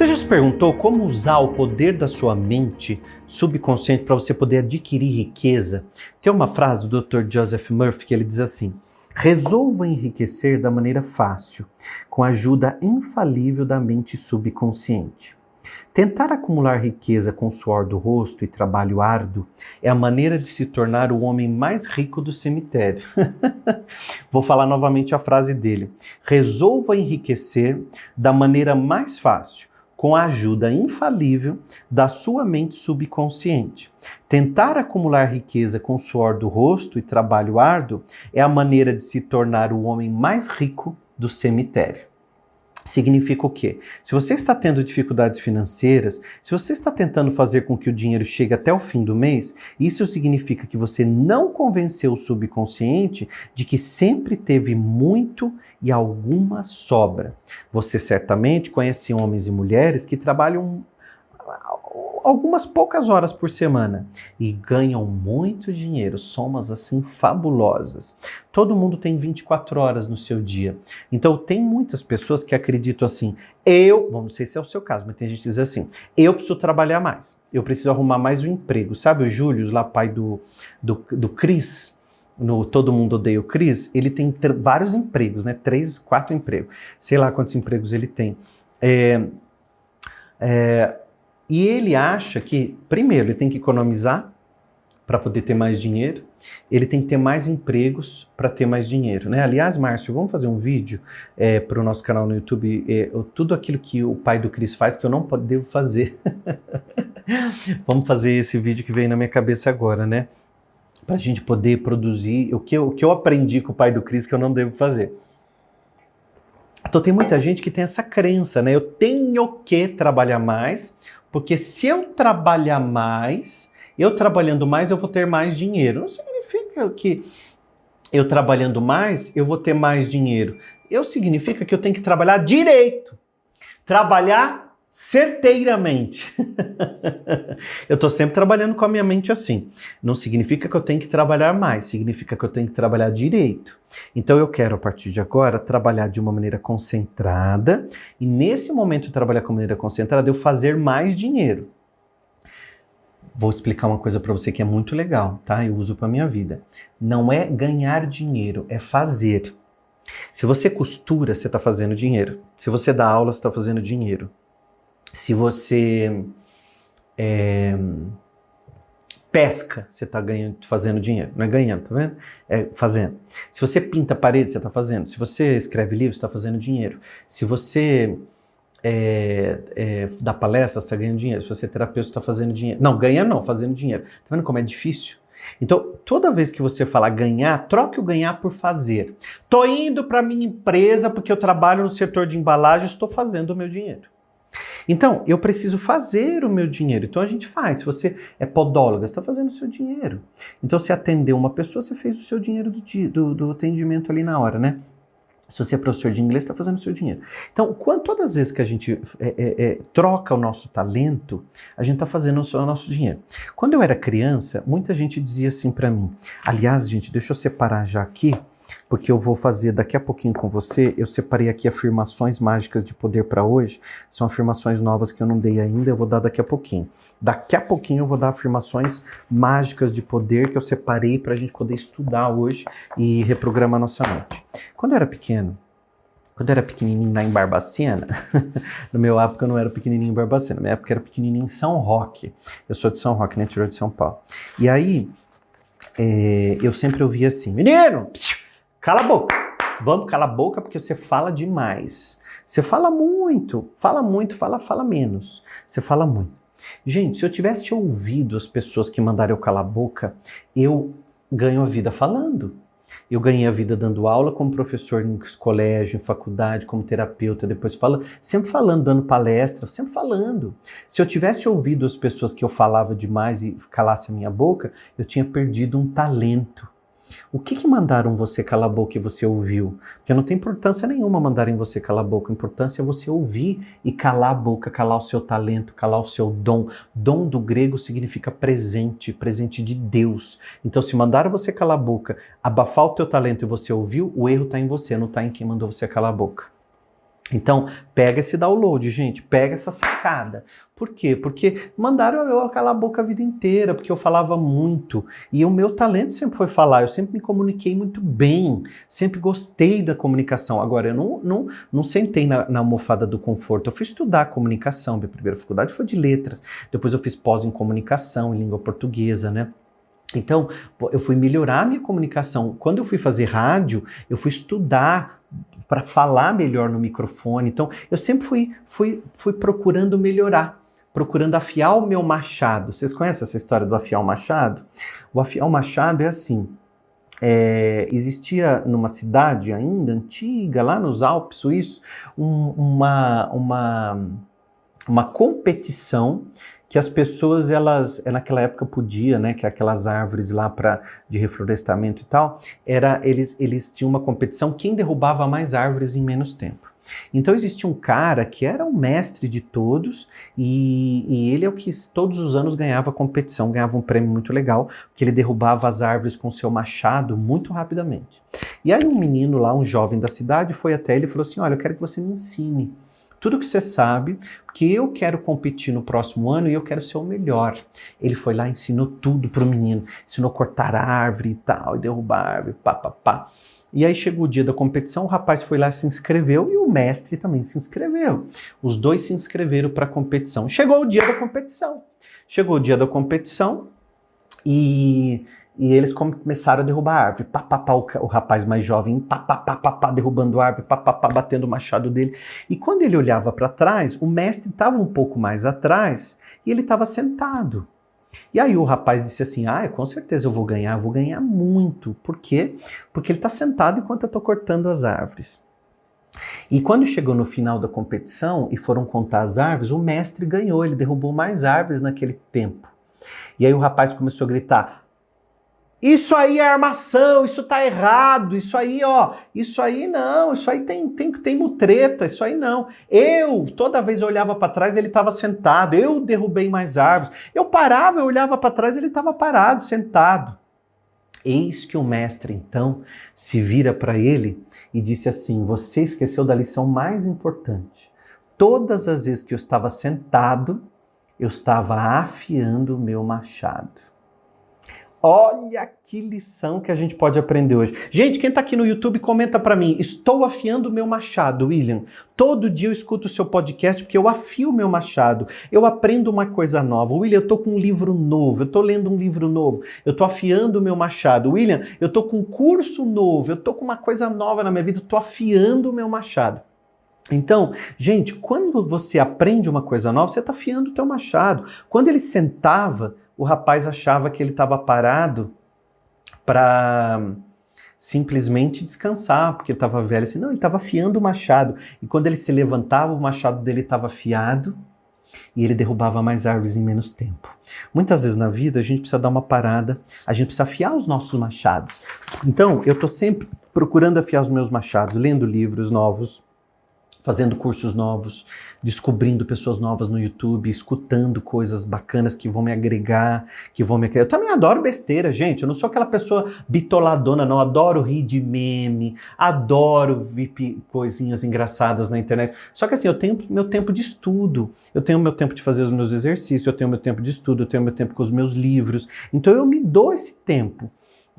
Você já se perguntou como usar o poder da sua mente subconsciente para você poder adquirir riqueza? Tem uma frase do Dr. Joseph Murphy que ele diz assim: Resolva enriquecer da maneira fácil, com a ajuda infalível da mente subconsciente. Tentar acumular riqueza com o suor do rosto e trabalho árduo é a maneira de se tornar o homem mais rico do cemitério. Vou falar novamente a frase dele. Resolva enriquecer da maneira mais fácil, com a ajuda infalível da sua mente subconsciente. Tentar acumular riqueza com suor do rosto e trabalho árduo é a maneira de se tornar o homem mais rico do cemitério. Significa o quê? Se você está tendo dificuldades financeiras, se você está tentando fazer com que o dinheiro chegue até o fim do mês, isso significa que você não convenceu o subconsciente de que sempre teve muito e alguma sobra. Você certamente conhece homens e mulheres que trabalham algumas poucas horas por semana e ganham muito dinheiro, somas assim fabulosas. Todo mundo tem 24 horas no seu dia. Então tem muitas pessoas que acreditam assim: eu, bom, não sei se é o seu caso, mas tem gente que diz assim: eu preciso trabalhar mais, eu preciso arrumar mais um emprego. Sabe o Júlio, lá pai do, do, do Cris? no Todo Mundo Odeia o Cris, ele tem vários empregos, né? Três, quatro empregos. Sei lá quantos empregos ele tem. É, é, e ele acha que, primeiro, ele tem que economizar para poder ter mais dinheiro, ele tem que ter mais empregos para ter mais dinheiro. Né? Aliás, Márcio, vamos fazer um vídeo é, para o nosso canal no YouTube, é, tudo aquilo que o pai do Cris faz que eu não devo fazer. vamos fazer esse vídeo que veio na minha cabeça agora, né? Para a gente poder produzir o que, eu, o que eu aprendi com o pai do Cris que eu não devo fazer. Então tem muita gente que tem essa crença, né? Eu tenho que trabalhar mais porque se eu trabalhar mais, eu trabalhando mais, eu vou ter mais dinheiro. Não significa que eu trabalhando mais, eu vou ter mais dinheiro. Eu significa que eu tenho que trabalhar direito. Trabalhar certeiramente. eu estou sempre trabalhando com a minha mente assim. Não significa que eu tenho que trabalhar mais, significa que eu tenho que trabalhar direito. Então eu quero, a partir de agora, trabalhar de uma maneira concentrada e nesse momento de trabalhar com maneira concentrada, eu fazer mais dinheiro. Vou explicar uma coisa para você que é muito legal, tá? Eu uso para minha vida. Não é ganhar dinheiro, é fazer. Se você costura, você está fazendo dinheiro. Se você dá aula, você está fazendo dinheiro se você é, pesca, você está ganhando, fazendo dinheiro. Não é ganhando, tá vendo? É fazendo. Se você pinta parede, você está fazendo. Se você escreve livro, você está fazendo dinheiro. Se você é, é, dá palestra, você está ganhando dinheiro. Se você é terapeuta, você está fazendo dinheiro. Não, ganhar não, fazendo dinheiro. Tá vendo como é difícil? Então, toda vez que você falar ganhar, troque o ganhar por fazer. Tô indo para minha empresa porque eu trabalho no setor de embalagem, estou fazendo o meu dinheiro. Então, eu preciso fazer o meu dinheiro. Então a gente faz. Se você é podóloga, você está fazendo o seu dinheiro. Então, se atendeu uma pessoa, você fez o seu dinheiro do, do, do atendimento ali na hora, né? Se você é professor de inglês, está fazendo o seu dinheiro. Então, quando, todas as vezes que a gente é, é, é, troca o nosso talento, a gente está fazendo o nosso dinheiro. Quando eu era criança, muita gente dizia assim para mim. Aliás, gente, deixa eu separar já aqui porque eu vou fazer daqui a pouquinho com você. Eu separei aqui afirmações mágicas de poder para hoje. São afirmações novas que eu não dei ainda, eu vou dar daqui a pouquinho. Daqui a pouquinho eu vou dar afirmações mágicas de poder que eu separei para a gente poder estudar hoje e reprogramar nossa mente. Quando eu era pequeno, quando eu era pequenininho lá em Barbacena, no meu época eu não era pequenininho em Barbacena, na minha época era pequenininho em São Roque. Eu sou de São Roque, no interior de São Paulo. E aí, é, eu sempre ouvia assim, menino, psiu, Cala a boca. Vamos, cala a boca porque você fala demais. Você fala muito, fala muito, fala, fala menos. Você fala muito. Gente, se eu tivesse ouvido as pessoas que mandaram eu calar a boca, eu ganho a vida falando. Eu ganhei a vida dando aula como professor em colégio, em faculdade, como terapeuta, depois falando, sempre falando, dando palestra, sempre falando. Se eu tivesse ouvido as pessoas que eu falava demais e calasse a minha boca, eu tinha perdido um talento. O que, que mandaram você calar a boca e você ouviu? Porque não tem importância nenhuma mandarem você calar a boca. A importância é você ouvir e calar a boca, calar o seu talento, calar o seu dom. Dom do grego significa presente, presente de Deus. Então, se mandaram você calar a boca, abafar o teu talento e você ouviu, o erro está em você, não está em quem mandou você calar a boca. Então, pega esse download, gente, pega essa sacada. Por quê? Porque mandaram eu calar a boca a vida inteira, porque eu falava muito. E o meu talento sempre foi falar, eu sempre me comuniquei muito bem, sempre gostei da comunicação. Agora, eu não, não, não sentei na, na almofada do conforto, eu fui estudar comunicação. Minha primeira faculdade foi de letras, depois eu fiz pós em comunicação, em língua portuguesa, né? Então, eu fui melhorar a minha comunicação. Quando eu fui fazer rádio, eu fui estudar para falar melhor no microfone. Então, eu sempre fui, fui, fui procurando melhorar, procurando afiar o meu machado. Vocês conhecem essa história do afiar o machado? O afiar o machado é assim. É, existia numa cidade ainda antiga, lá nos Alpes suíços, um, uma, uma, uma competição que as pessoas elas é, naquela época podia, né, que aquelas árvores lá para de reflorestamento e tal, era eles eles tinham uma competição quem derrubava mais árvores em menos tempo. Então existia um cara que era o mestre de todos e, e, ele é o que todos os anos ganhava competição, ganhava um prêmio muito legal, porque ele derrubava as árvores com seu machado muito rapidamente. E aí um menino lá, um jovem da cidade, foi até ele e falou assim: Olha, eu quero que você me ensine tudo que você sabe, porque eu quero competir no próximo ano e eu quero ser o melhor. Ele foi lá e ensinou tudo pro menino, ensinou a cortar a árvore e tal, e derrubar a árvore, pá, pá, pá. E aí chegou o dia da competição, o rapaz foi lá se inscreveu e o mestre também se inscreveu. Os dois se inscreveram para a competição. Chegou o dia da competição. Chegou o dia da competição e e eles começaram a derrubar a árvore. Pá, pá, pá, o, o, rapaz mais jovem, pá, pá, pá, pá, pá, derrubando a árvore, pá, pá, pá, batendo o machado dele. E quando ele olhava para trás, o mestre estava um pouco mais atrás e ele estava sentado. E aí o rapaz disse assim: Ah, com certeza eu vou ganhar, vou ganhar muito. Por quê? Porque ele está sentado enquanto eu estou cortando as árvores. E quando chegou no final da competição e foram contar as árvores, o mestre ganhou, ele derrubou mais árvores naquele tempo. E aí o rapaz começou a gritar: isso aí é armação, isso tá errado, isso aí, ó, isso aí não, isso aí tem tem tem mutreta, isso aí não. Eu, toda vez eu olhava para trás, ele estava sentado. Eu derrubei mais árvores. Eu parava, eu olhava para trás, ele estava parado, sentado. Eis que o mestre então se vira para ele e disse assim: Você esqueceu da lição mais importante. Todas as vezes que eu estava sentado, eu estava afiando o meu machado. Olha que lição que a gente pode aprender hoje. Gente, quem está aqui no YouTube, comenta para mim. Estou afiando o meu machado, William. Todo dia eu escuto o seu podcast porque eu afio o meu machado. Eu aprendo uma coisa nova. William, eu estou com um livro novo. Eu estou lendo um livro novo. Eu estou afiando o meu machado. William, eu estou com um curso novo. Eu estou com uma coisa nova na minha vida. Estou afiando o meu machado. Então, gente, quando você aprende uma coisa nova, você está afiando o teu machado. Quando ele sentava o rapaz achava que ele estava parado para simplesmente descansar, porque estava velho. Assim, não, ele estava afiando o machado. E quando ele se levantava, o machado dele estava afiado e ele derrubava mais árvores em menos tempo. Muitas vezes na vida a gente precisa dar uma parada, a gente precisa afiar os nossos machados. Então, eu estou sempre procurando afiar os meus machados, lendo livros novos, fazendo cursos novos, descobrindo pessoas novas no YouTube, escutando coisas bacanas que vão me agregar, que vão me. Eu também adoro besteira, gente. Eu não sou aquela pessoa bitoladona, não. Adoro rir de meme, adoro ver coisinhas engraçadas na internet. Só que assim, eu tenho meu tempo de estudo, eu tenho meu tempo de fazer os meus exercícios, eu tenho meu tempo de estudo, eu tenho meu tempo com os meus livros. Então eu me dou esse tempo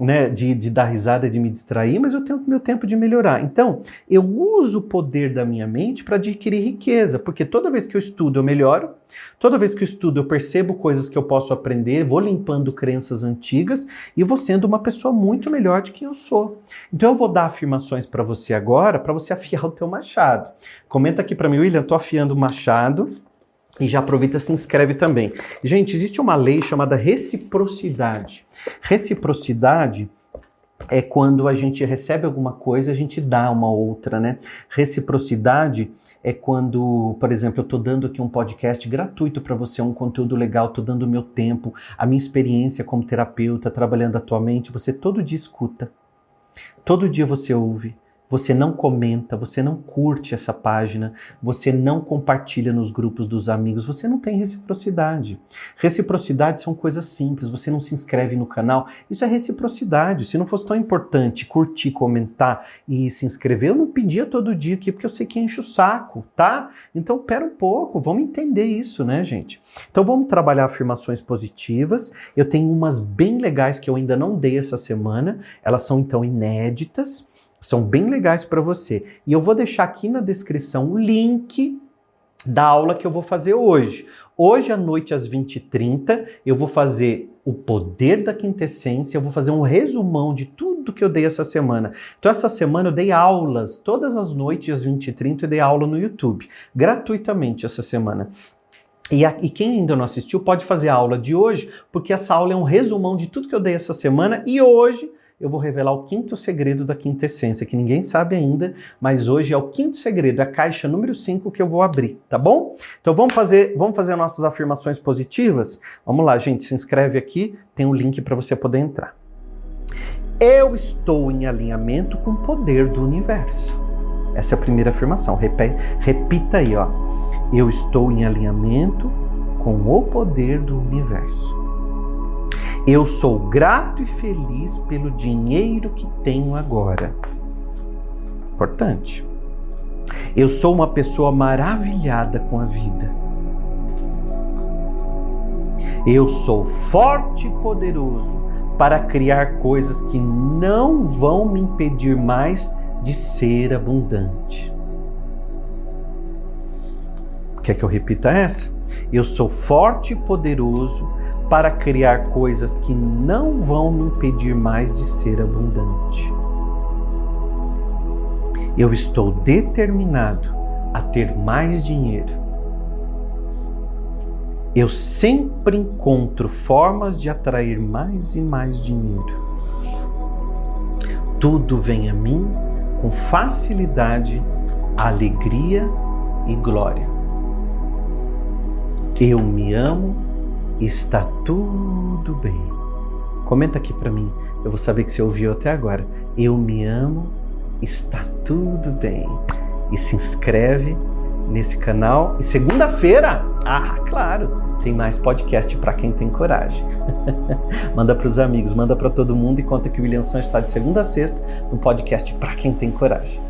né, de, de dar risada, de me distrair, mas eu tenho meu tempo de melhorar. Então, eu uso o poder da minha mente para adquirir riqueza, porque toda vez que eu estudo eu melhoro, toda vez que eu estudo eu percebo coisas que eu posso aprender, vou limpando crenças antigas e vou sendo uma pessoa muito melhor de quem eu sou. Então eu vou dar afirmações para você agora, para você afiar o teu machado. Comenta aqui para mim, William, tô afiando o machado. E já aproveita e se inscreve também. Gente, existe uma lei chamada reciprocidade. Reciprocidade é quando a gente recebe alguma coisa, a gente dá uma outra, né? Reciprocidade é quando, por exemplo, eu estou dando aqui um podcast gratuito para você, um conteúdo legal, estou dando o meu tempo, a minha experiência como terapeuta, trabalhando atualmente, você todo dia escuta, todo dia você ouve, você não comenta, você não curte essa página, você não compartilha nos grupos dos amigos, você não tem reciprocidade. Reciprocidade são coisas simples, você não se inscreve no canal, isso é reciprocidade. Se não fosse tão importante curtir, comentar e se inscrever, eu não pedia todo dia aqui, porque eu sei que enche o saco, tá? Então, pera um pouco, vamos entender isso, né, gente? Então, vamos trabalhar afirmações positivas. Eu tenho umas bem legais que eu ainda não dei essa semana, elas são então inéditas são bem legais para você. E eu vou deixar aqui na descrição o link da aula que eu vou fazer hoje. Hoje à noite, às 20h30, eu vou fazer o poder da quintessência, eu vou fazer um resumão de tudo que eu dei essa semana. Então, essa semana eu dei aulas, todas as noites às 20h30 eu dei aula no YouTube, gratuitamente essa semana. E, a, e, quem ainda não assistiu pode fazer a aula de hoje, porque essa aula é um resumão de tudo que eu dei essa semana e hoje eu vou revelar o quinto segredo da quinta essência, que ninguém sabe ainda, mas hoje é o quinto segredo, a caixa número 5 que eu vou abrir, tá bom? Então vamos fazer, vamos fazer nossas afirmações positivas? Vamos lá, gente, se inscreve aqui, tem um link para você poder entrar. Eu estou em alinhamento com o poder do universo. Essa é a primeira afirmação. Repita aí, ó. Eu estou em alinhamento com o poder do universo. Eu sou grato e feliz pelo dinheiro que tenho agora. Importante. Eu sou uma pessoa maravilhada com a vida. Eu sou forte e poderoso para criar coisas que não vão me impedir mais de ser abundante. Quer que eu repita essa? Eu sou forte e poderoso para criar coisas que não vão me impedir mais de ser abundante. Eu estou determinado a ter mais dinheiro. Eu sempre encontro formas de atrair mais e mais dinheiro. Tudo vem a mim com facilidade, alegria e glória. Eu me amo está tudo bem. Comenta aqui para mim, eu vou saber que você ouviu até agora. Eu me amo, está tudo bem. E se inscreve nesse canal. E segunda-feira, ah, claro, tem mais podcast para quem tem coragem. manda para os amigos, manda para todo mundo e conta que o William Santos está de segunda a sexta no podcast para quem tem coragem.